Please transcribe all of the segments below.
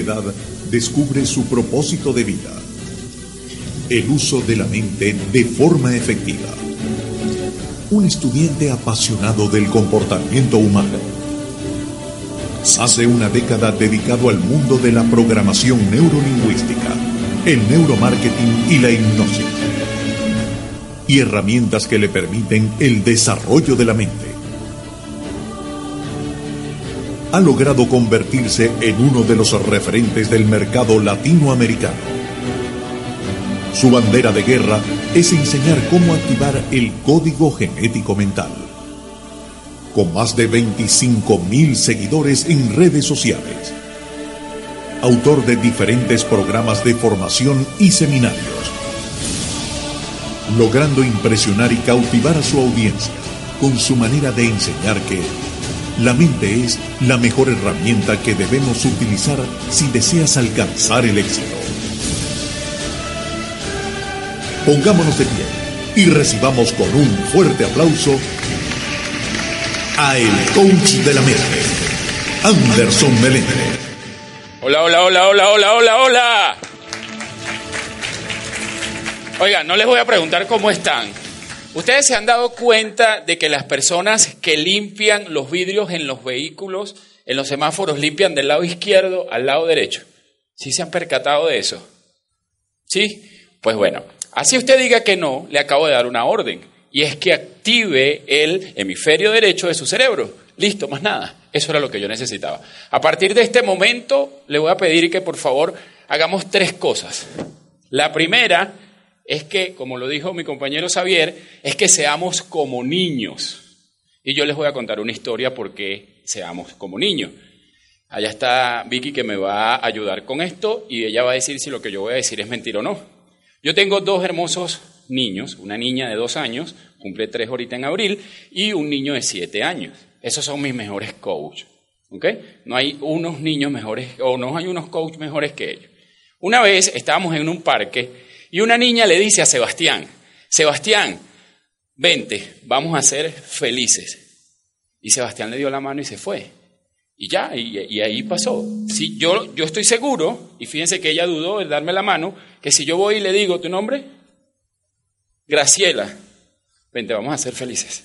edad descubre su propósito de vida. El uso de la mente de forma efectiva. Un estudiante apasionado del comportamiento humano. Hace una década dedicado al mundo de la programación neurolingüística, el neuromarketing y la hipnosis. Y herramientas que le permiten el desarrollo de la mente ha logrado convertirse en uno de los referentes del mercado latinoamericano. Su bandera de guerra es enseñar cómo activar el código genético mental. Con más de 25.000 seguidores en redes sociales. Autor de diferentes programas de formación y seminarios. Logrando impresionar y cautivar a su audiencia con su manera de enseñar que la mente es la mejor herramienta que debemos utilizar si deseas alcanzar el éxito. Pongámonos de pie y recibamos con un fuerte aplauso a el coach de la mente, Anderson Meléndez. Hola, hola, hola, hola, hola, hola, hola. Oiga, no les voy a preguntar cómo están. Ustedes se han dado cuenta de que las personas que limpian los vidrios en los vehículos, en los semáforos, limpian del lado izquierdo al lado derecho. ¿Sí se han percatado de eso? ¿Sí? Pues bueno, así usted diga que no, le acabo de dar una orden. Y es que active el hemisferio derecho de su cerebro. Listo, más nada. Eso era lo que yo necesitaba. A partir de este momento, le voy a pedir que por favor hagamos tres cosas. La primera es que, como lo dijo mi compañero Xavier, es que seamos como niños. Y yo les voy a contar una historia por qué seamos como niños. Allá está Vicky que me va a ayudar con esto y ella va a decir si lo que yo voy a decir es mentira o no. Yo tengo dos hermosos niños, una niña de dos años, cumple tres ahorita en abril, y un niño de siete años. Esos son mis mejores coaches. No hay unos niños mejores, o no hay unos coaches mejores que ellos. Una vez estábamos en un parque y una niña le dice a Sebastián, Sebastián, vente, vamos a ser felices. Y Sebastián le dio la mano y se fue. Y ya, y, ahí pasó. Si yo, yo estoy seguro, y fíjense que ella dudó en darme la mano, que si yo voy y le digo tu nombre, Graciela, vente, vamos a ser felices.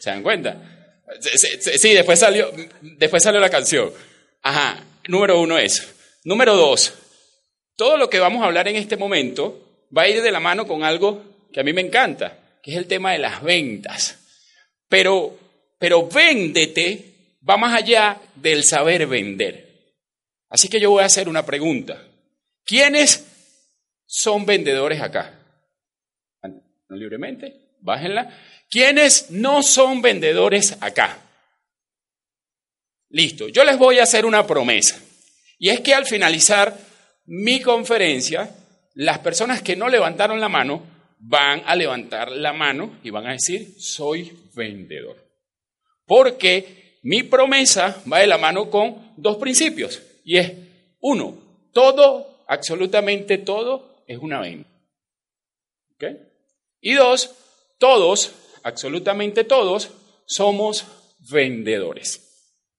¿Se dan cuenta? Sí, después salió, después salió la canción. Ajá, número uno eso. Número dos, todo lo que vamos a hablar en este momento va a ir de la mano con algo que a mí me encanta, que es el tema de las ventas. Pero, pero véndete va más allá del saber vender. Así que yo voy a hacer una pregunta. ¿Quiénes son vendedores acá? ¿No libremente? Bájenla. ¿Quiénes no son vendedores acá? Listo. Yo les voy a hacer una promesa. Y es que al finalizar mi conferencia, las personas que no levantaron la mano van a levantar la mano y van a decir, soy vendedor. Porque mi promesa va de la mano con dos principios. Y es, uno, todo, absolutamente todo, es una venta. Y dos, todos, absolutamente todos, somos vendedores.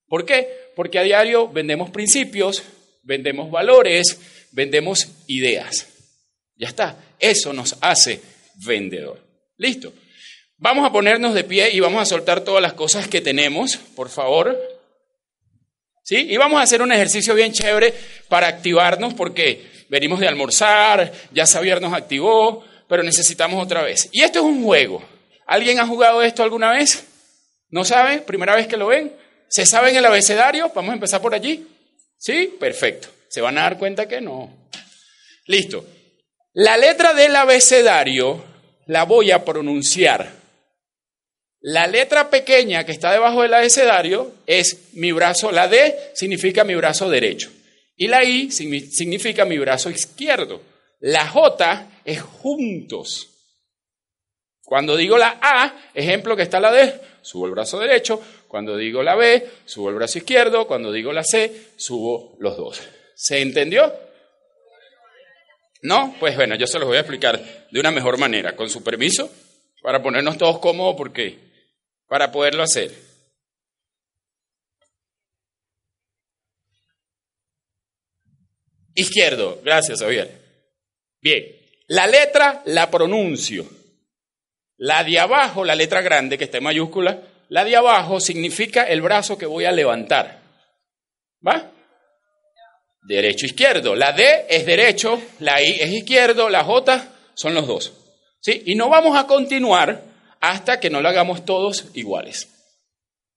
¿Por qué? Porque a diario vendemos principios, vendemos valores, vendemos ideas. Ya está, eso nos hace vendedor. Listo. Vamos a ponernos de pie y vamos a soltar todas las cosas que tenemos, por favor. ¿Sí? Y vamos a hacer un ejercicio bien chévere para activarnos porque venimos de almorzar, ya Xavier nos activó, pero necesitamos otra vez. Y esto es un juego. ¿Alguien ha jugado esto alguna vez? ¿No sabe? ¿Primera vez que lo ven? ¿Se sabe en el abecedario? Vamos a empezar por allí. ¿Sí? Perfecto. Se van a dar cuenta que no. Listo. La letra del abecedario la voy a pronunciar. La letra pequeña que está debajo del abecedario es mi brazo, la D significa mi brazo derecho y la I significa mi brazo izquierdo. La J es juntos. Cuando digo la A, ejemplo que está la D, subo el brazo derecho. Cuando digo la B, subo el brazo izquierdo. Cuando digo la C, subo los dos. ¿Se entendió? ¿No? Pues bueno, yo se los voy a explicar de una mejor manera, con su permiso, para ponernos todos cómodos, porque para poderlo hacer. izquierdo. Gracias, Javier. Bien, la letra la pronuncio. La de abajo, la letra grande que está en mayúscula, la de abajo significa el brazo que voy a levantar. ¿Va? Derecho, izquierdo. La D es derecho, la I es izquierdo, la J son los dos. ¿Sí? Y no vamos a continuar hasta que no lo hagamos todos iguales.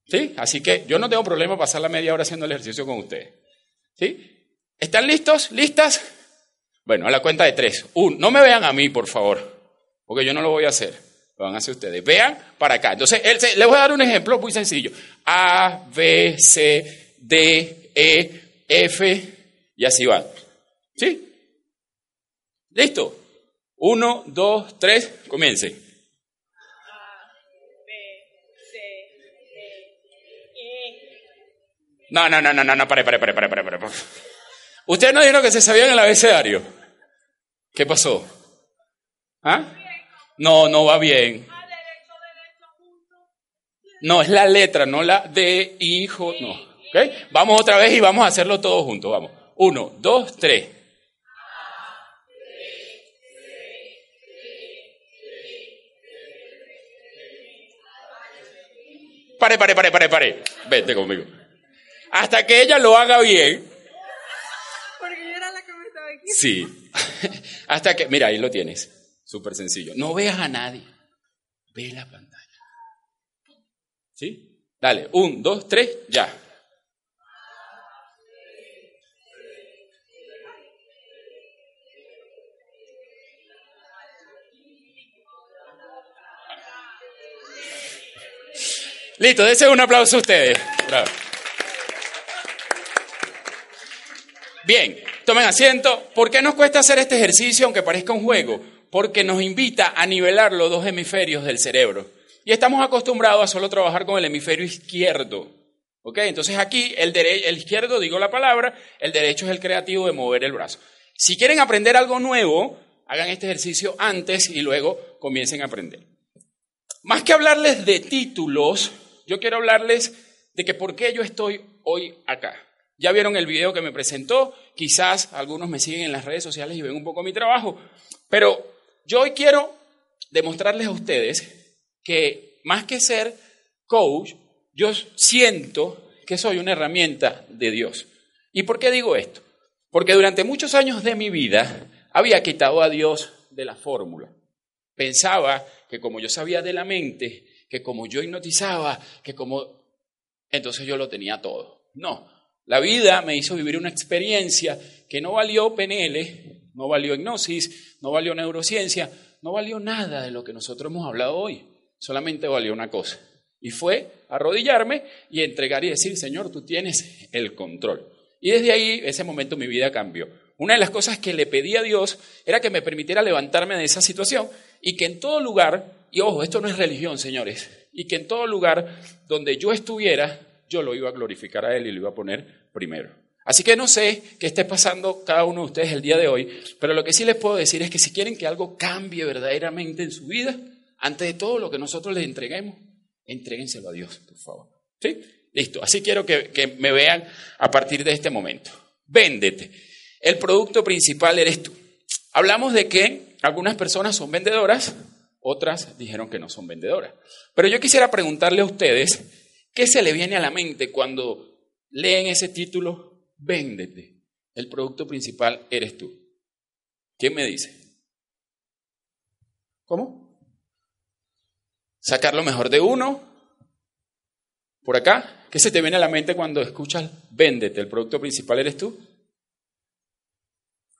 ¿Sí? Así que yo no tengo problema pasar la media hora haciendo el ejercicio con ustedes. ¿Sí? ¿Están listos? ¿Listas? Bueno, a la cuenta de tres. Un, no me vean a mí, por favor, porque yo no lo voy a hacer. Lo van a hacer ustedes. Vean para acá. Entonces, les voy a dar un ejemplo muy sencillo. A, B, C, D, E, F, y así va. ¿Sí? ¿Listo? Uno, dos, tres, comience. No, no, no, no, no, no, pare, pare, pare, pare, pare, pare. Ustedes no dijeron que se sabían el abecedario. ¿Qué pasó? ¿Ah? No, no va bien. No, es la letra, no la de hijo, no. ¿Okay? Vamos otra vez y vamos a hacerlo todos juntos, vamos. Uno, dos, tres. Pare, pare, pare, pare, pare. Vente conmigo. Hasta que ella lo haga bien. Porque yo era la que me estaba aquí. Sí. Hasta que, mira, ahí lo tienes. Súper sencillo. No veas a nadie. Ve la pantalla. ¿Sí? Dale. Un, dos, tres, ya. Listo, dense un aplauso a ustedes. Bien, tomen asiento. ¿Por qué nos cuesta hacer este ejercicio aunque parezca un juego? Porque nos invita a nivelar los dos hemisferios del cerebro. Y estamos acostumbrados a solo trabajar con el hemisferio izquierdo. ¿Ok? Entonces aquí el, el izquierdo, digo la palabra, el derecho es el creativo de mover el brazo. Si quieren aprender algo nuevo, hagan este ejercicio antes y luego comiencen a aprender. Más que hablarles de títulos, yo quiero hablarles de que por qué yo estoy hoy acá. Ya vieron el video que me presentó, quizás algunos me siguen en las redes sociales y ven un poco mi trabajo, pero yo hoy quiero demostrarles a ustedes que más que ser coach, yo siento que soy una herramienta de Dios. ¿Y por qué digo esto? Porque durante muchos años de mi vida había quitado a Dios de la fórmula. Pensaba que como yo sabía de la mente, que como yo hipnotizaba, que como... Entonces yo lo tenía todo. No, la vida me hizo vivir una experiencia que no valió PNL, no valió hipnosis, no valió neurociencia, no valió nada de lo que nosotros hemos hablado hoy. Solamente valió una cosa. Y fue arrodillarme y entregar y decir, Señor, tú tienes el control. Y desde ahí, ese momento, mi vida cambió. Una de las cosas que le pedí a Dios era que me permitiera levantarme de esa situación y que en todo lugar y ojo, esto no es religión, señores. Y que en todo lugar donde yo estuviera, yo lo iba a glorificar a Él y lo iba a poner primero. Así que no sé qué esté pasando cada uno de ustedes el día de hoy, pero lo que sí les puedo decir es que si quieren que algo cambie verdaderamente en su vida, antes de todo lo que nosotros les entreguemos, entréguenselo a Dios, por favor. ¿Sí? Listo. Así quiero que, que me vean a partir de este momento. Véndete. El producto principal eres tú. Hablamos de que algunas personas son vendedoras, otras dijeron que no son vendedoras. Pero yo quisiera preguntarle a ustedes, ¿qué se le viene a la mente cuando leen ese título? Véndete. El producto principal eres tú. ¿Quién me dice? ¿Cómo? Sacar lo mejor de uno. Por acá, ¿qué se te viene a la mente cuando escuchas véndete? El producto principal eres tú.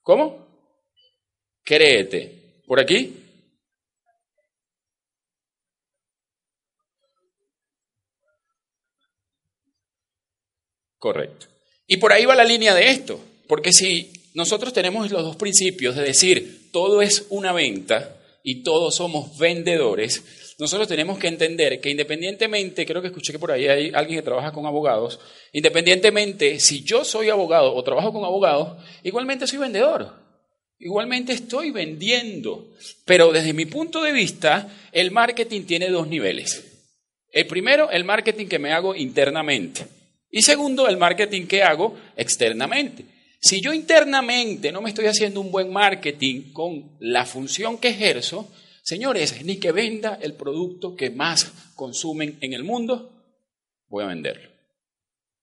¿Cómo? Créete. ¿Por aquí? Correcto. Y por ahí va la línea de esto, porque si nosotros tenemos los dos principios de decir todo es una venta y todos somos vendedores, nosotros tenemos que entender que independientemente, creo que escuché que por ahí hay alguien que trabaja con abogados, independientemente si yo soy abogado o trabajo con abogados, igualmente soy vendedor. Igualmente estoy vendiendo, pero desde mi punto de vista, el marketing tiene dos niveles. El primero, el marketing que me hago internamente. Y segundo, el marketing que hago externamente. Si yo internamente no me estoy haciendo un buen marketing con la función que ejerzo, señores, ni que venda el producto que más consumen en el mundo, voy a venderlo.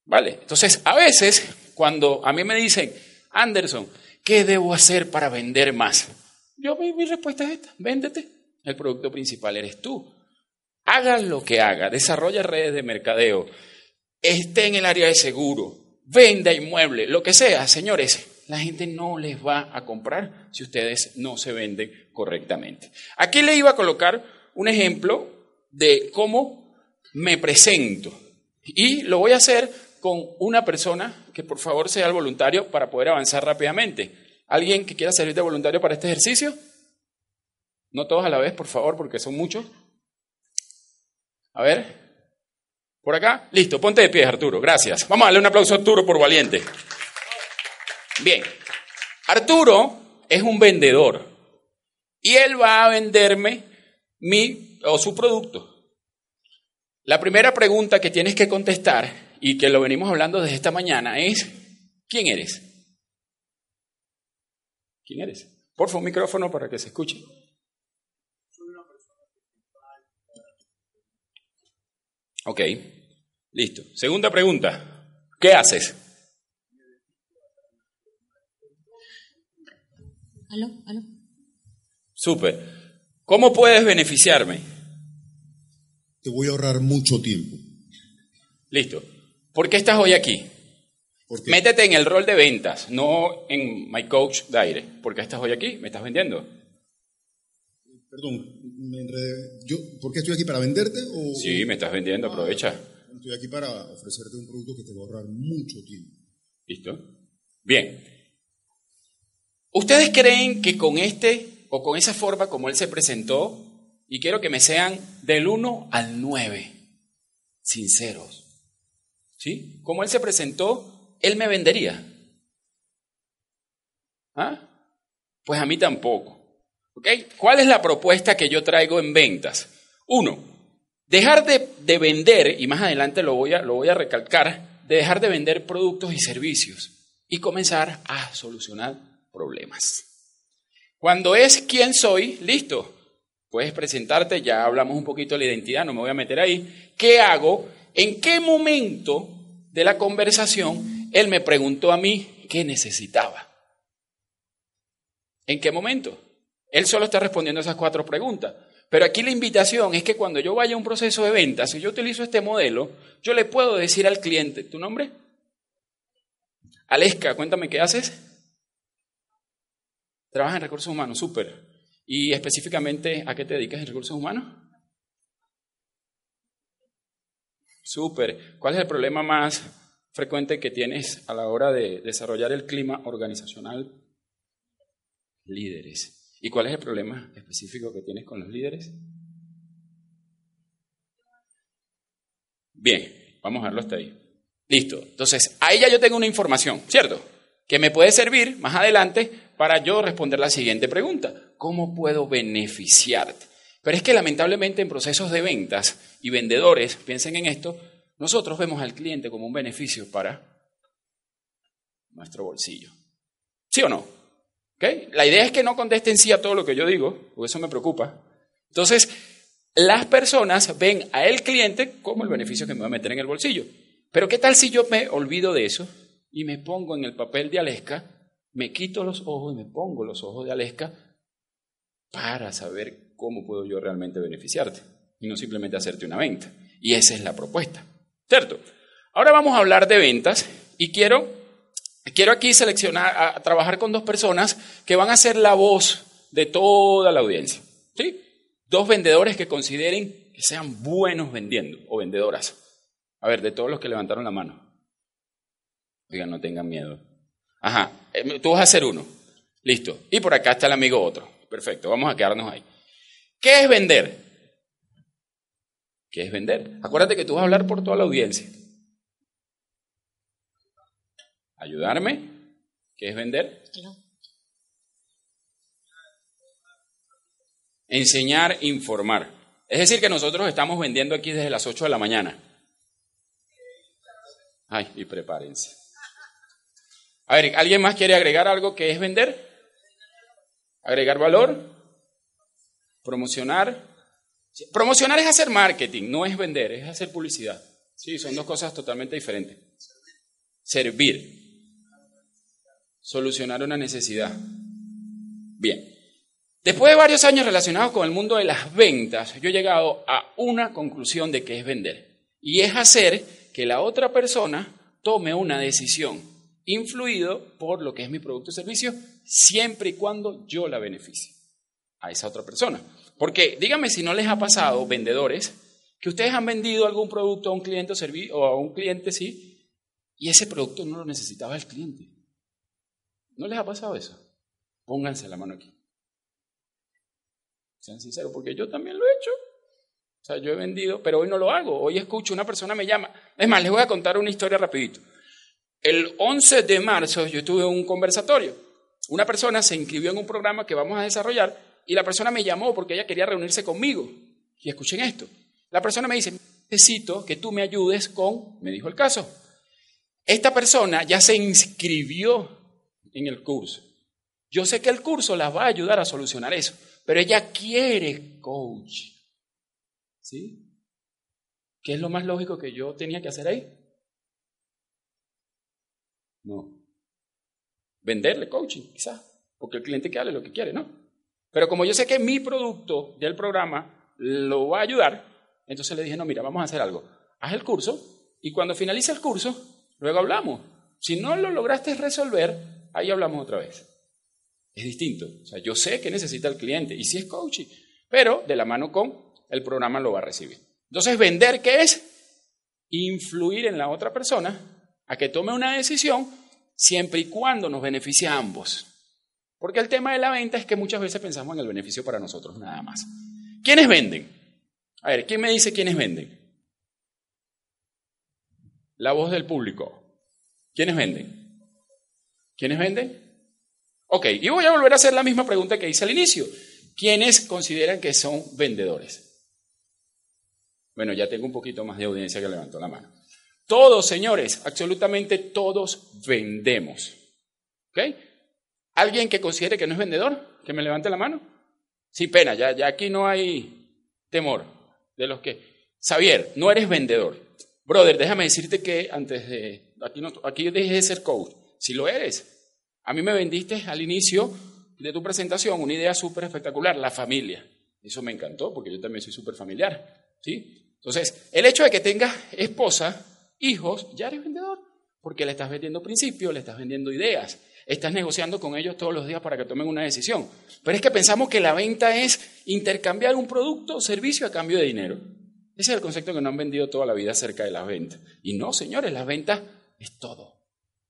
¿Vale? Entonces, a veces, cuando a mí me dicen, Anderson, ¿qué debo hacer para vender más? Yo, mi, mi respuesta es esta, véndete. El producto principal eres tú. Haga lo que haga, desarrolla redes de mercadeo, esté en el área de seguro, venda inmueble, lo que sea, señores, la gente no les va a comprar si ustedes no se venden correctamente. Aquí le iba a colocar un ejemplo de cómo me presento y lo voy a hacer con una persona que por favor sea el voluntario para poder avanzar rápidamente. ¿Alguien que quiera servir de voluntario para este ejercicio? No todos a la vez, por favor, porque son muchos. A ver, ¿Por acá? Listo, ponte de pie, Arturo. Gracias. Vamos a darle un aplauso a Arturo por valiente. Bien. Arturo es un vendedor y él va a venderme mi o su producto. La primera pregunta que tienes que contestar y que lo venimos hablando desde esta mañana es ¿quién eres? ¿Quién eres? Por favor, un micrófono para que se escuche. Ok. Listo. Segunda pregunta. ¿Qué haces? ¿Aló? ¿Aló? Súper. ¿Cómo puedes beneficiarme? Te voy a ahorrar mucho tiempo. Listo. ¿Por qué estás hoy aquí? Porque Métete en el rol de ventas, no en My Coach Dire. ¿Por qué estás hoy aquí? ¿Me estás vendiendo? Perdón, me enredé. Yo, ¿Por qué estoy aquí? ¿Para venderte? O, Sí, me estás vendiendo, aprovecha. Estoy aquí para ofrecerte un producto que te va a ahorrar mucho tiempo. ¿Listo? Bien. ¿Ustedes creen que con este o con esa forma como él se presentó, y quiero que me sean del 1 al 9, sinceros, ¿sí? Como él se presentó, él me vendería. ¿Ah? Pues a mí tampoco. ¿Ok? ¿Cuál es la propuesta que yo traigo en ventas? Uno, dejar de, de vender, y más adelante lo voy, a, lo voy a recalcar, de dejar de vender productos y servicios y comenzar a solucionar problemas. Cuando es quién soy, listo. Puedes presentarte, ya hablamos un poquito de la identidad, no me voy a meter ahí. ¿Qué hago? ¿En qué momento de la conversación él me preguntó a mí qué necesitaba? ¿En qué momento? Él solo está respondiendo esas cuatro preguntas. Pero aquí la invitación es que cuando yo vaya a un proceso de ventas, si yo utilizo este modelo, yo le puedo decir al cliente, ¿tu nombre? Aleska, cuéntame qué haces. Trabajas en recursos humanos, súper. ¿Y específicamente a qué te dedicas en recursos humanos? Súper. ¿Cuál es el problema más frecuente que tienes a la hora de desarrollar el clima organizacional? Líderes. ¿Y cuál es el problema específico que tienes con los líderes? Bien, vamos a verlo hasta ahí. Listo. Entonces, ahí ya yo tengo una información, ¿cierto? Que me puede servir más adelante para yo responder la siguiente pregunta. ¿Cómo puedo beneficiarte? Pero es que lamentablemente en procesos de ventas y vendedores, piensen en esto, nosotros vemos al cliente como un beneficio para nuestro bolsillo. ¿Sí o no? La idea es que no contesten sí a todo lo que yo digo, porque eso me preocupa. Entonces, las personas ven a el cliente como el beneficio que me va a meter en el bolsillo. Pero ¿qué tal si yo me olvido de eso y me pongo en el papel de Aleska, me quito los ojos y me pongo los ojos de Aleska para saber cómo puedo yo realmente beneficiarte y no simplemente hacerte una venta? Y esa es la propuesta, ¿cierto? Ahora vamos a hablar de ventas y quiero Quiero aquí seleccionar, a, trabajar con dos personas que van a ser la voz de toda la audiencia. ¿sí? Dos vendedores que consideren que sean buenos vendiendo o vendedoras. A ver, de todos los que levantaron la mano. Oigan, no tengan miedo. Ajá, tú vas a ser uno. Listo. Y por acá está el amigo otro. Perfecto, vamos a quedarnos ahí. ¿Qué es vender? ¿Qué es vender? Acuérdate que tú vas a hablar por toda la audiencia. Ayudarme, ¿qué es vender? Enseñar, informar. Es decir, que nosotros estamos vendiendo aquí desde las 8 de la mañana. Ay, y prepárense. A ver, ¿alguien más quiere agregar algo que es vender? Agregar valor, promocionar. Promocionar es hacer marketing, no es vender, es hacer publicidad. Sí, son dos cosas totalmente diferentes. Servir. Solucionar una necesidad. Bien. Después de varios años relacionados con el mundo de las ventas, yo he llegado a una conclusión de que es vender. Y es hacer que la otra persona tome una decisión, influido por lo que es mi producto o servicio, siempre y cuando yo la beneficie a esa otra persona. Porque díganme si no les ha pasado, vendedores, que ustedes han vendido algún producto a un cliente o a un cliente, sí, y ese producto no lo necesitaba el cliente. ¿No les ha pasado eso? Pónganse la mano aquí. Sean sinceros, porque yo también lo he hecho. O sea, yo he vendido, pero hoy no lo hago. Hoy escucho, una persona me llama. Es más, les voy a contar una historia rapidito. El 11 de marzo yo tuve un conversatorio. Una persona se inscribió en un programa que vamos a desarrollar y la persona me llamó porque ella quería reunirse conmigo. Y escuchen esto. La persona me dice, necesito que tú me ayudes con, me dijo el caso. Esta persona ya se inscribió en el curso. Yo sé que el curso la va a ayudar a solucionar eso, pero ella quiere coach. ¿Sí? ¿Qué es lo más lógico que yo tenía que hacer ahí? No. Venderle coaching, quizás, porque el cliente quiere lo que quiere, ¿no? Pero como yo sé que mi producto del programa lo va a ayudar, entonces le dije, no, mira, vamos a hacer algo. Haz el curso y cuando finalice el curso, luego hablamos. Si no lo lograste resolver, ahí hablamos otra vez. Es distinto. O sea, yo sé que necesita el cliente y si es coaching, pero de la mano con el programa lo va a recibir. Entonces, vender, ¿qué es? Influir en la otra persona a que tome una decisión siempre y cuando nos beneficie a ambos. Porque el tema de la venta es que muchas veces pensamos en el beneficio para nosotros nada más. ¿Quiénes venden? A ver, ¿quién me dice quiénes venden? La voz del público. ¿Quiénes venden? ¿Quiénes venden? Ok, y voy a volver a hacer la misma pregunta que hice al inicio. ¿Quiénes consideran que son vendedores? Bueno, ya tengo un poquito más de audiencia que levantó la mano. Todos, señores, absolutamente todos vendemos. ¿Ok? ¿Alguien que considere que no es vendedor? Que me levante la mano. Sí, pena, ya, ya aquí no hay temor de los que... Xavier, no eres vendedor. Brother, déjame decirte que antes de... Aquí, no, aquí dejé de ser coach. Si lo eres. A mí me vendiste al inicio de tu presentación una idea súper espectacular, la familia. Eso me encantó porque yo también soy súper familiar. ¿sí? Entonces, el hecho de que tengas esposa, hijos, ya eres vendedor, porque le estás vendiendo principios, le estás vendiendo ideas, estás negociando con ellos todos los días para que tomen una decisión. Pero es que pensamos que la venta es intercambiar un producto o servicio a cambio de dinero. Ese es el concepto que nos han vendido toda la vida acerca de las ventas. Y no, señores, las ventas es todo.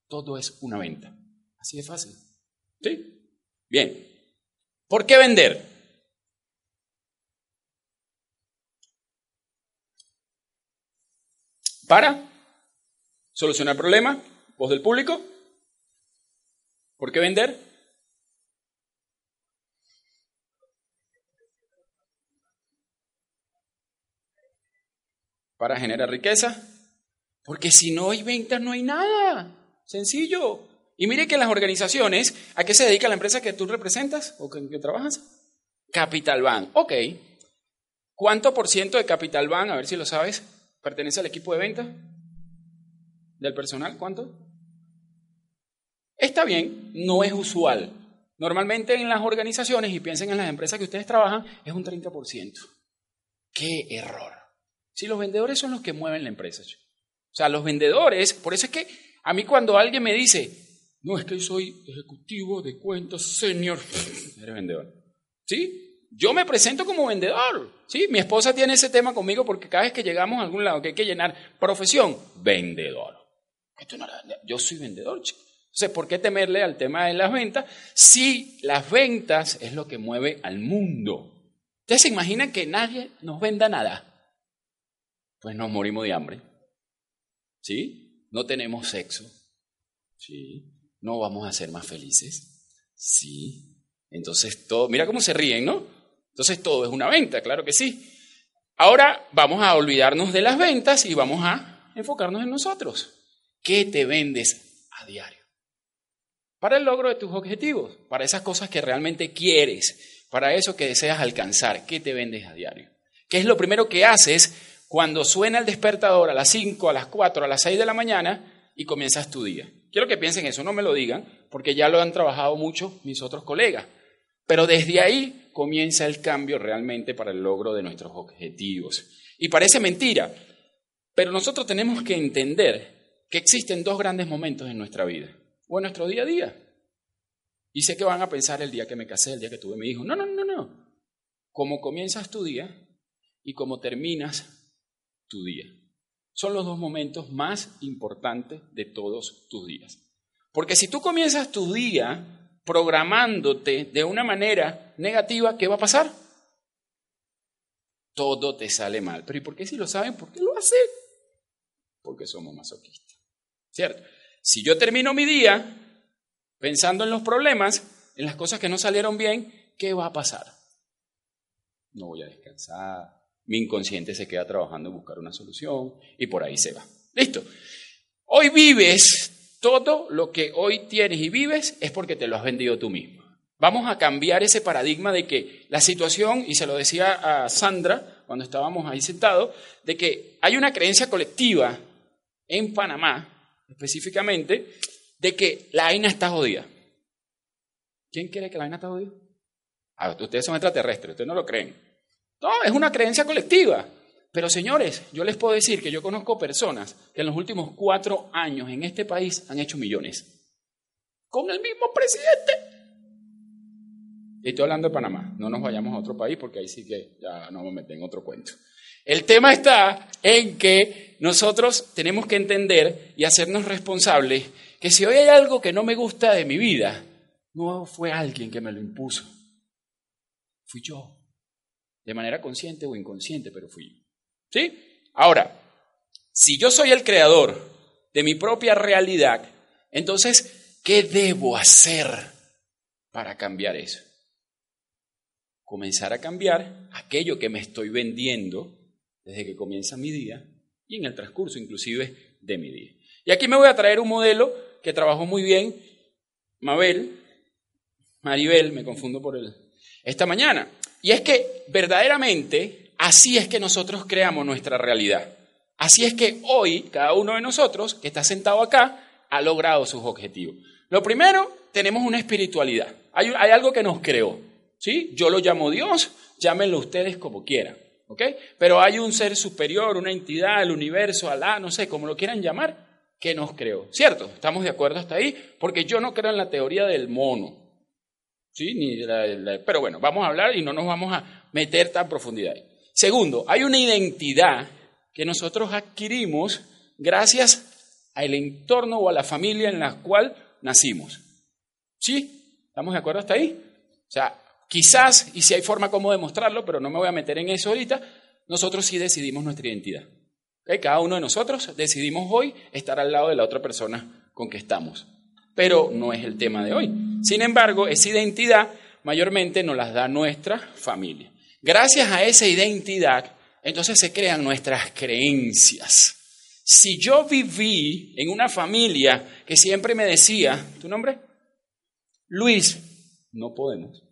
Todo es una venta. Así de fácil. ¿Sí? Bien. ¿Por qué vender? para solucionar problemas, voz del público. ¿Por qué vender? Para generar riqueza. Porque si no hay ventas, no hay nada. Sencillo. Y mire que las organizaciones, ¿a qué se dedica la empresa que tú representas o que, que trabajas? Capital Bank. Ok. ¿Cuánto por ciento de Capital Bank, a ver si lo sabes, ¿Pertenece al equipo de venta? ¿Del personal? ¿Cuánto? Está bien, no es usual. Normalmente en las organizaciones, y piensen en las empresas que ustedes trabajan, es un 30%. ¡Qué error! Si los vendedores son los que mueven la empresa. O sea, los vendedores, por eso es que a mí cuando alguien me dice, no es que soy ejecutivo de cuentas senior, eres vendedor. ¿Sí? Yo me presento como vendedor. ¿sí? Mi esposa tiene ese tema conmigo porque cada vez que llegamos a algún lado que hay que llenar profesión, vendedor. Yo soy vendedor, chico. Entonces, ¿por qué temerle al tema de las ventas si las ventas es lo que mueve al mundo? ¿Ustedes se imaginan que nadie nos venda nada? Pues nos morimos de hambre. ¿Sí? No tenemos sexo. ¿Sí? No vamos a ser más felices. Sí. Entonces, todo, mira cómo se ríen, ¿no? Entonces todo es una venta, claro que sí. Ahora vamos a olvidarnos de las ventas y vamos a enfocarnos en nosotros. ¿Qué te vendes a diario? para el logro de tus objetivos, para esas cosas que realmente quieres, para eso que deseas alcanzar. ¿Qué te vendes a diario? ¿Qué es lo primero que haces cuando suena el despertador a las 5, a las 4, a las 6 de la mañana y comienzas tu día? Quiero que piensen eso, no me lo digan, porque ya lo han trabajado mucho mis otros colegas. Pero desde ahí comienza el cambio realmente para el logro de nuestros objetivos. Y parece mentira, pero nosotros tenemos que entender que existen dos grandes momentos en nuestra vida o en nuestro día a día. Y sé que van a pensar el día que me casé, el día que tuve mi hijo. No, no, no, no. Cómo comienzas tu día y cómo terminas tu día. Son los dos momentos más importantes de todos tus días. Porque si tú comienzas tu día programándote de una manera negativa, ¿qué va a pasar? Todo te sale mal. Pero ¿y por qué si lo saben? ¿Por qué lo hacen? Porque somos masoquistas. ¿Cierto? Si yo termino mi día pensando en los problemas, en las cosas que no salieron bien, ¿qué va a pasar? No voy a descansar, mi inconsciente se queda trabajando en buscar una solución y por ahí se va. Listo. Hoy vives todo lo que hoy tienes y vives es porque te lo has vendido tú mismo. Vamos a cambiar ese paradigma de que la situación, y se lo decía a Sandra cuando estábamos ahí sentados, de que hay una creencia colectiva en Panamá, específicamente, de que la AINA está jodida. ¿Quién quiere que la AINA está jodida? Ah, ustedes son extraterrestres, ustedes no lo creen. No, es una creencia colectiva. Pero señores, yo les puedo decir que yo conozco personas que en los últimos cuatro años en este país han hecho millones. Con el mismo presidente. Y estoy hablando de Panamá. No nos vayamos a otro país porque ahí sí que ya no me meten en otro cuento. El tema está en que nosotros tenemos que entender y hacernos responsables que si hoy hay algo que no me gusta de mi vida, no fue alguien que me lo impuso. Fui yo. De manera consciente o inconsciente, pero fui. ¿Sí? Ahora, si yo soy el creador de mi propia realidad, entonces, ¿qué debo hacer para cambiar eso? Comenzar a cambiar aquello que me estoy vendiendo desde que comienza mi día y en el transcurso inclusive de mi día. Y aquí me voy a traer un modelo que trabajó muy bien Mabel, Maribel, me confundo por él, esta mañana. Y es que verdaderamente Así es que nosotros creamos nuestra realidad. Así es que hoy cada uno de nosotros que está sentado acá ha logrado sus objetivos. Lo primero, tenemos una espiritualidad. Hay, algo que nos creó. ¿sí? Yo lo llamo Dios, llámenlo ustedes como quieran. ¿ok? Pero hay un ser superior, una entidad, el universo, Alá, no sé, como lo quieran llamar, que nos creó. ¿Cierto? ¿Estamos de acuerdo hasta ahí? Porque yo no creo en la teoría del mono. ¿Sí? Ni pero bueno, vamos a hablar y no nos vamos a meter tan profundidad. Segundo, hay una identidad que nosotros adquirimos gracias al entorno o a la familia en la cual nacimos. ¿Sí? ¿Estamos de acuerdo hasta ahí? O sea, quizás, y si hay forma como demostrarlo, pero no me voy a meter en eso ahorita, nosotros sí decidimos nuestra identidad. Cada uno de nosotros decidimos hoy estar al lado de la otra persona con que estamos. Pero no es el tema de hoy. Sin embargo, esa identidad mayormente nos la da nuestra familia. Gracias a esa identidad, entonces se crean nuestras creencias. Si yo viví en una familia que siempre me decía, ¿tu nombre? Luis, no podemos.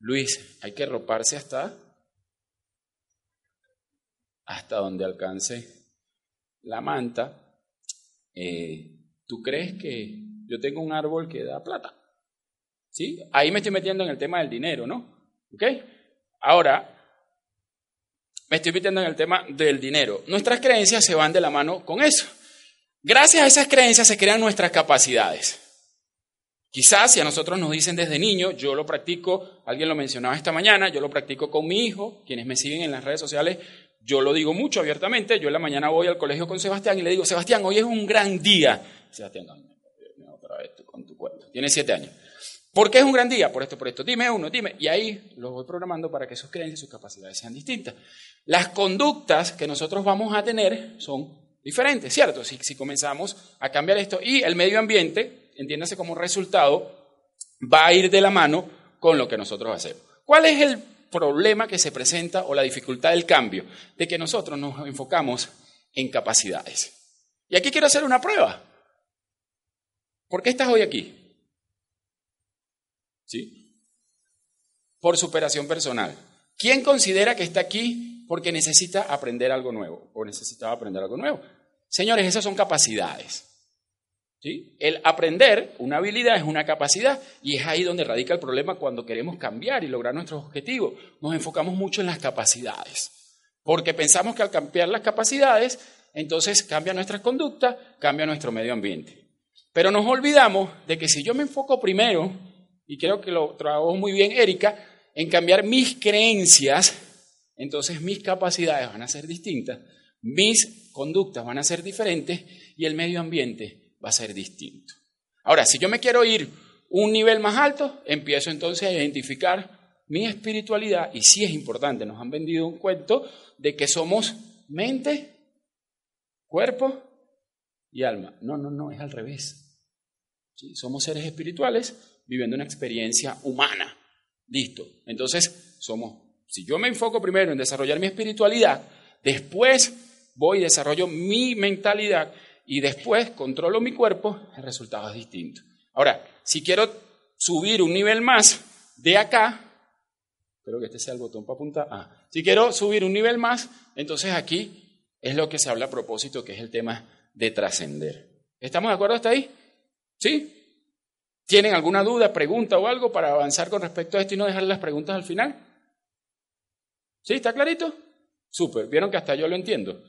Luis, hay que roparse hasta hasta donde alcance la manta. Eh, ¿Tú crees que yo tengo un árbol que da plata? ¿Sí? Ahí me estoy metiendo en el tema del dinero, ¿no? ¿Ok? Ahora, me estoy metiendo en el tema del dinero. Nuestras creencias se van de la mano con eso. Gracias a esas creencias se crean nuestras capacidades. Quizás si a nosotros nos dicen desde niño, yo lo practico, alguien lo mencionaba esta mañana, yo lo practico con mi hijo, quienes me siguen en las redes sociales, yo lo digo mucho abiertamente, yo en la mañana voy al colegio con Sebastián y le digo, Sebastián, hoy es un gran día. Sebastián, otra vez con tu cuento, tiene siete años. ¿Por qué es un gran día? Por esto, por esto. Dime uno, dime. Y ahí lo voy programando para que sus creencias sus capacidades sean distintas. Las conductas que nosotros vamos a tener son diferentes, ¿cierto? Si, si comenzamos a cambiar esto. Y el medio ambiente, entiéndase como resultado, va a ir de la mano con lo que nosotros hacemos. ¿Cuál es el problema que se presenta o la dificultad del cambio? De que nosotros nos enfocamos en capacidades. Y aquí quiero hacer una prueba. ¿Por qué estás hoy aquí? ¿Sí? Por superación personal. ¿Quién considera que está aquí porque necesita aprender algo nuevo o necesitaba aprender algo nuevo? Señores, esas son capacidades. ¿Sí? El aprender, una habilidad es una capacidad y es ahí donde radica el problema cuando queremos cambiar y lograr nuestros objetivos. Nos enfocamos mucho en las capacidades, porque pensamos que al cambiar las capacidades, entonces cambia nuestra conducta, cambia nuestro medio ambiente. Pero nos olvidamos de que si yo me enfoco primero, y creo que lo trabajó muy bien Erika, en cambiar mis creencias, entonces mis capacidades van a ser distintas, mis conductas van a ser diferentes y el medio ambiente va a ser distinto. Ahora, si yo me quiero ir un nivel más alto, empiezo entonces a identificar mi espiritualidad y sí es importante, nos han vendido un cuento de que somos mente, cuerpo y alma. No, no, no, es al revés. Somos seres espirituales viviendo una experiencia humana. Listo. Entonces, somos, si yo me enfoco primero en desarrollar mi espiritualidad, después voy y desarrollo mi mentalidad y después controlo mi cuerpo, el resultado es distinto. Ahora, si quiero subir un nivel más de acá, espero que este sea el botón para apuntar. Ah, si quiero subir un nivel más, entonces aquí es lo que se habla a propósito, que es el tema de trascender. ¿Estamos de acuerdo hasta ahí? ¿Sí? ¿Tienen alguna duda, pregunta o algo para avanzar con respecto a esto y no dejar las preguntas al final? ¿Sí? ¿Está clarito? Súper. ¿Vieron que hasta yo lo entiendo?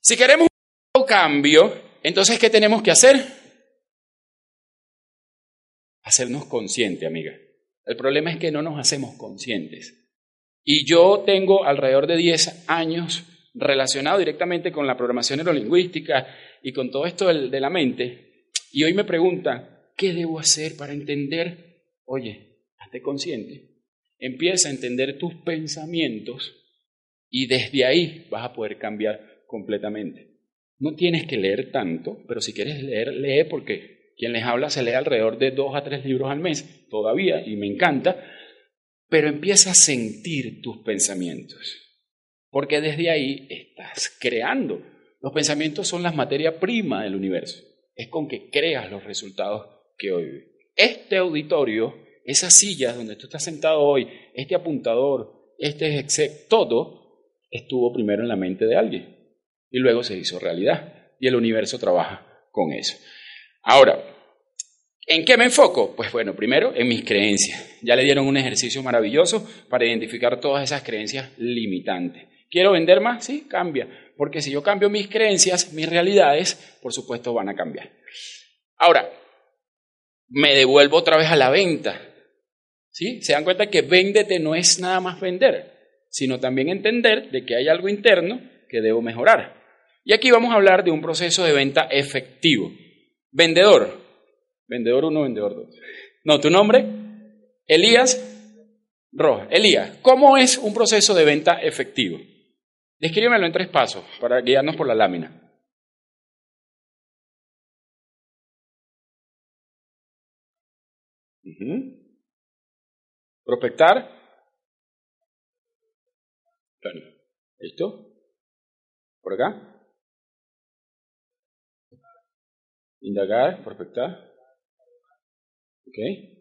Si queremos un cambio, entonces, ¿qué tenemos que hacer? Hacernos conscientes, amiga. El problema es que no nos hacemos conscientes. Y yo tengo alrededor de 10 años relacionado directamente con la programación neurolingüística y con todo esto de la mente. Y hoy me preguntan, ¿qué debo hacer para entender? Oye, hazte consciente. Empieza a entender tus pensamientos y desde ahí vas a poder cambiar completamente. No tienes que leer tanto, pero si quieres leer, lee porque quien les habla se lee alrededor de dos a tres libros al mes todavía y me encanta, pero empieza a sentir tus pensamientos, porque desde ahí estás creando. Los pensamientos son la materia prima del universo, es con que creas los resultados que hoy. Este auditorio, esas sillas donde tú estás sentado hoy, este apuntador, este todo, estuvo primero en la mente de alguien y luego se hizo realidad. Y el universo trabaja con eso. Ahora, ¿en qué me enfoco? Pues bueno, primero en mis creencias. Ya le dieron un ejercicio maravilloso para identificar todas esas creencias limitantes. ¿Quiero vender más? Sí, cambia. Porque si yo cambio mis creencias, mis realidades, por supuesto, van a cambiar. Ahora, me devuelvo otra vez a la venta. ¿Sí? Se dan cuenta que véndete no es nada más vender, sino también entender de que hay algo interno que debo mejorar. Y aquí vamos a hablar de un proceso de venta efectivo. Vendedor. Vendedor 1, vendedor 2. No, tu nombre. Elías Rojas. Elías, ¿cómo es un proceso de venta efectivo? Descríbemelo en tres pasos para guiarnos por la lámina. Prospectar. ¿Listo? ¿Por acá? Indagar, prospectar. ¿Ok?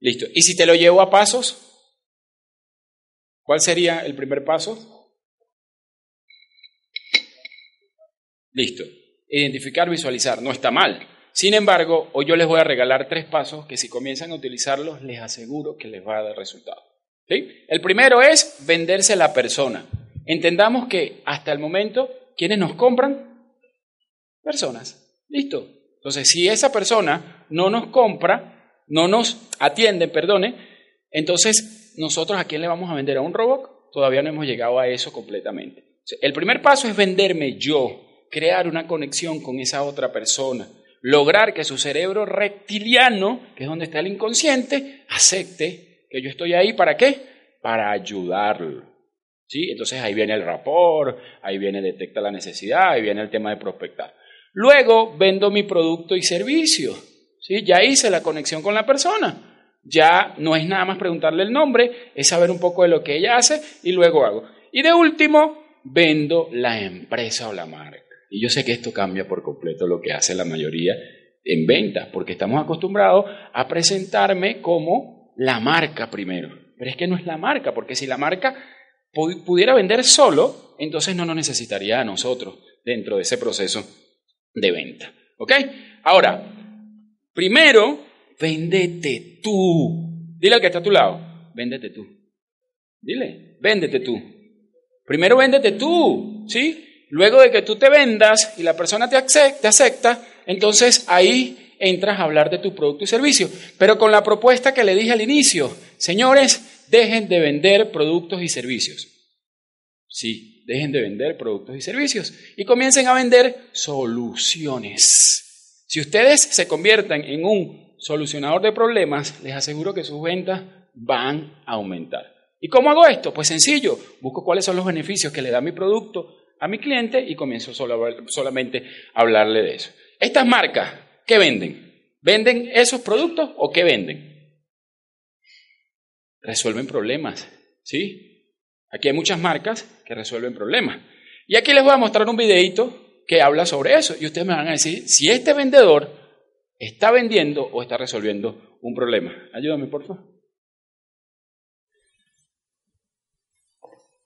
Listo. ¿Y si te lo llevo a pasos? ¿Cuál sería el primer paso? Listo. Identificar, visualizar. No está mal. Sin embargo, hoy yo les voy a regalar tres pasos que si comienzan a utilizarlos, les aseguro que les va a dar resultado. ¿Sí? El primero es venderse a la persona. Entendamos que hasta el momento, ¿quiénes nos compran? Personas. Listo. Entonces, si esa persona no nos compra, no nos atiende, perdone, entonces nosotros a quién le vamos a vender a un robot? Todavía no hemos llegado a eso completamente. El primer paso es venderme yo, crear una conexión con esa otra persona, lograr que su cerebro reptiliano, que es donde está el inconsciente, acepte que yo estoy ahí para qué? Para ayudarlo. ¿Sí? Entonces ahí viene el rapport, ahí viene detecta la necesidad, ahí viene el tema de prospectar. Luego vendo mi producto y servicio. Ya hice la conexión con la persona. Ya no es nada más preguntarle el nombre, es saber un poco de lo que ella hace y luego hago. Y de último, vendo la empresa o la marca. Y yo sé que esto cambia por completo lo que hace la mayoría en ventas, porque estamos acostumbrados a presentarme como la marca primero. Pero es que no es la marca, porque si la marca pudiera vender solo, entonces no nos necesitaría a nosotros dentro de ese proceso de venta. ¿Ok? Ahora, primero, véndete tú. Dile al que está a tu lado, véndete tú. Dile, véndete tú. Primero véndete tú, ¿sí? Luego de que tú te vendas y la persona te acepta, entonces ahí entras a hablar de tu producto y servicio. Pero con la propuesta que le dije al inicio, señores, dejen de vender productos y servicios. Sí, dejen de vender productos y servicios y comiencen a vender soluciones. Si ustedes se convierten en un solucionador de problemas, les aseguro que sus ventas van a aumentar. ¿Y cómo hago esto? Pues sencillo, busco cuáles son los beneficios que le da mi producto a mi cliente y comienzo solamente a hablarle de eso. Estas marcas, ¿qué venden? ¿Venden esos productos o qué venden? Resuelven problemas, ¿sí? Aquí hay muchas marcas que resuelven problemas. Y aquí les voy a mostrar un videito que habla sobre eso y ustedes me van a decir si este vendedor está vendiendo o está resolviendo un problema. Ayúdame, por favor.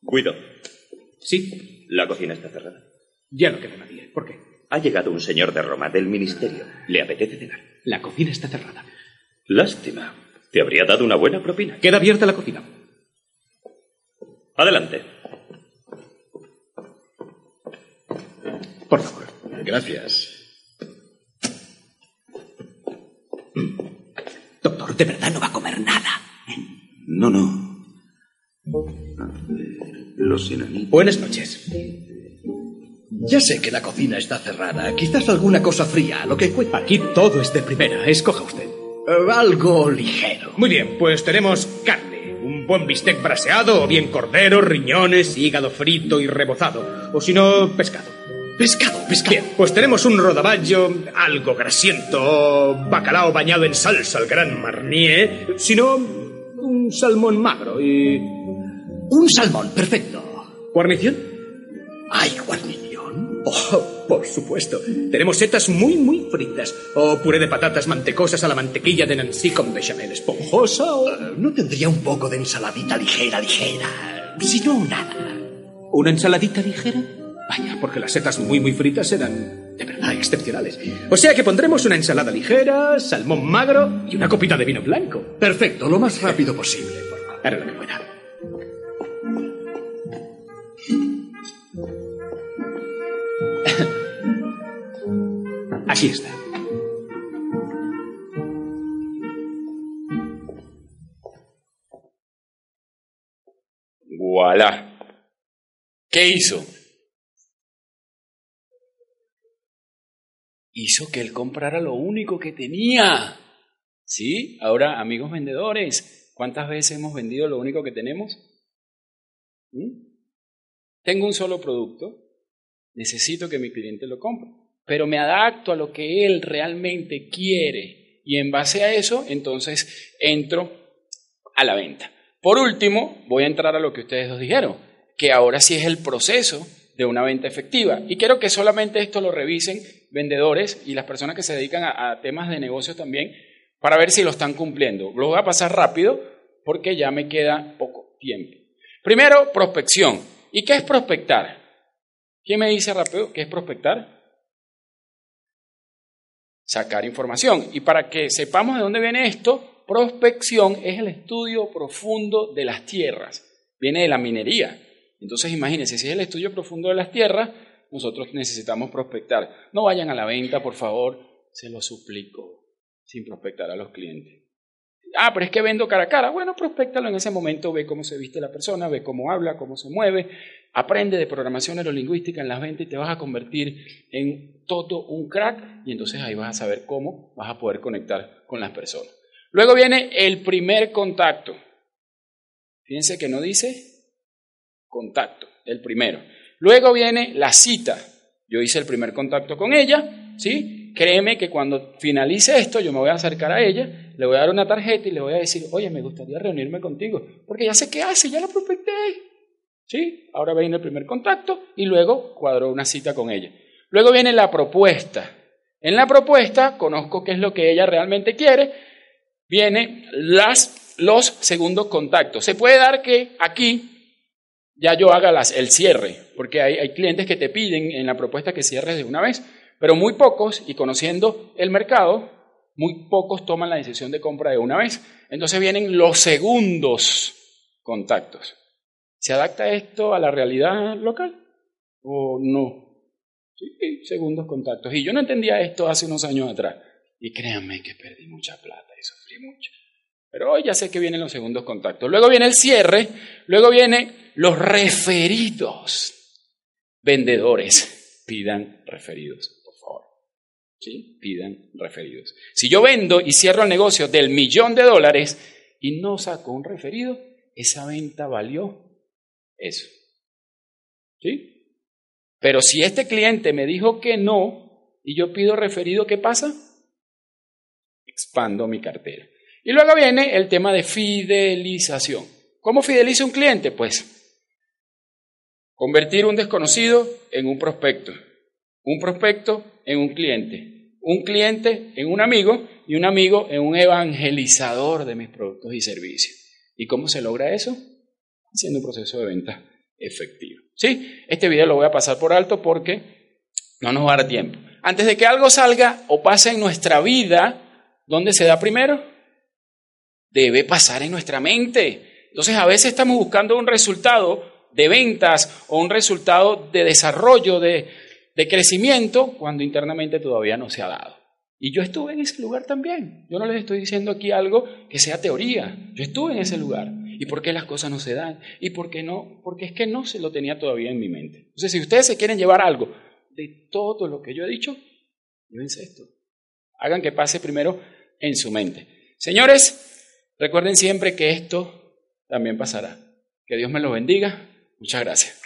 Cuido. Sí. La cocina está cerrada. Ya no queda nadie. ¿Por qué? Ha llegado un señor de Roma, del ministerio. ¿Le apetece cenar? La cocina está cerrada. Lástima. Te habría dado una buena propina. Queda abierta la cocina. Adelante. Por favor. Gracias. Doctor, de verdad no va a comer nada. No, no. Los enanitos. Buenas noches. Ya sé que la cocina está cerrada. Quizás alguna cosa fría, lo que cuesta. Aquí todo es de primera. Escoja usted. Eh, algo ligero. Muy bien, pues tenemos carne. Un buen bistec braseado, o bien cordero, riñones, hígado frito y rebozado. O si no, pescado. Pescado, pescado. Bien, pues tenemos un rodaballo, algo grasiento, bacalao bañado en salsa al gran marnier, si no, un salmón magro y... Un salmón, perfecto. ¿Guarnición? ¿Hay guarnición? Oh, por supuesto. Tenemos setas muy, muy fritas. O puré de patatas mantecosas a la mantequilla de Nancy con bechamel esponjosa o... Eh, ¿No tendría un poco de ensaladita ligera, ligera? Si no, nada. ¿Una ensaladita ligera? Vaya, porque las setas muy, muy fritas eran de verdad excepcionales. O sea que pondremos una ensalada ligera, salmón magro y una copita de vino blanco. Perfecto, lo más rápido posible, por favor. Haré lo que pueda. Aquí está. Voilà. ¿Qué hizo? Hizo que él comprara lo único que tenía. ¿Sí? Ahora, amigos vendedores, ¿cuántas veces hemos vendido lo único que tenemos? ¿Mm? Tengo un solo producto, necesito que mi cliente lo compre, pero me adapto a lo que él realmente quiere y en base a eso, entonces entro a la venta. Por último, voy a entrar a lo que ustedes dos dijeron, que ahora sí es el proceso de una venta efectiva. Y quiero que solamente esto lo revisen vendedores y las personas que se dedican a, temas de negocios también, para ver si lo están cumpliendo. Lo voy a pasar rápido porque ya me queda poco tiempo. Primero, prospección. ¿Y qué es prospectar? ¿Quién me dice rápido qué es prospectar? Sacar información. Y para que sepamos de dónde viene esto, prospección es el estudio profundo de las tierras. Viene de la minería. Entonces imagínense, si es el estudio profundo de las tierras, nosotros necesitamos prospectar. No vayan a la venta, por favor, se lo suplico, sin prospectar a los clientes. Ah, pero es que vendo cara a cara. Bueno, prospectalo en ese momento, ve cómo se viste la persona, ve cómo habla, cómo se mueve, aprende de programación neurolingüística en las ventas y te vas a convertir en todo un crack y entonces ahí vas a saber cómo vas a poder conectar con las personas. Luego viene el primer contacto. Fíjense que no dice contacto, el primero. Luego viene la cita. Yo hice el primer contacto con ella, ¿sí? Créeme que cuando finalice esto, yo me voy a acercar a ella, le voy a dar una tarjeta y le voy a decir, oye, me gustaría reunirme contigo, porque ya sé qué hace, ya la prospecté. ¿Sí? Ahora viene el primer contacto y luego cuadro una cita con ella. Luego viene la propuesta. En la propuesta conozco qué es lo que ella realmente quiere. Viene las, los segundos contactos. Se puede dar que aquí ya yo haga el cierre, porque hay, hay clientes que te piden en la propuesta que cierres de una vez, pero muy pocos, y conociendo el mercado, muy pocos toman la decisión de compra de una vez. Entonces vienen los segundos contactos. ¿Se adapta esto a la realidad local o no? Sí, segundos contactos. Y yo no entendía esto hace unos años atrás. Y créanme que perdí mucha plata y sufrí mucho. Pero hoy ya sé que vienen los segundos contactos. Luego viene el cierre, luego vienen los referidos. Vendedores, pidan referidos, por favor. ¿Sí? Pidan referidos. Si yo vendo y cierro el negocio del millón de dólares y no saco un referido, esa venta valió eso. ¿Sí? Pero si este cliente me dijo que no y yo pido referido, ¿qué pasa? Expando mi cartera. Y luego viene el tema de fidelización. ¿Cómo fideliza un cliente? Pues convertir un desconocido en un prospecto, un prospecto en un cliente, un cliente en un amigo y un amigo en un evangelizador de mis productos y servicios. ¿Y cómo se logra eso? Haciendo un proceso de venta efectivo. ¿Sí? Este video lo voy a pasar por alto porque no nos va a dar tiempo. Antes de que algo salga o pase en nuestra vida, ¿dónde se da primero? Debe pasar en nuestra mente. Entonces a veces estamos buscando un resultado de ventas o un resultado de desarrollo, de, de crecimiento, cuando internamente todavía no se ha dado. Y yo estuve en ese lugar también. Yo no les estoy diciendo aquí algo que sea teoría. Yo estuve en ese lugar. ¿Y por qué las cosas no se dan? ¿Y por qué no? Porque es que no se lo tenía todavía en mi mente. Entonces, si ustedes se quieren llevar algo de todo lo que yo he dicho, llévense esto. Hagan que pase primero en su mente. Señores, recuerden siempre que esto también pasará. Que Dios me lo bendiga. Muchas gracias.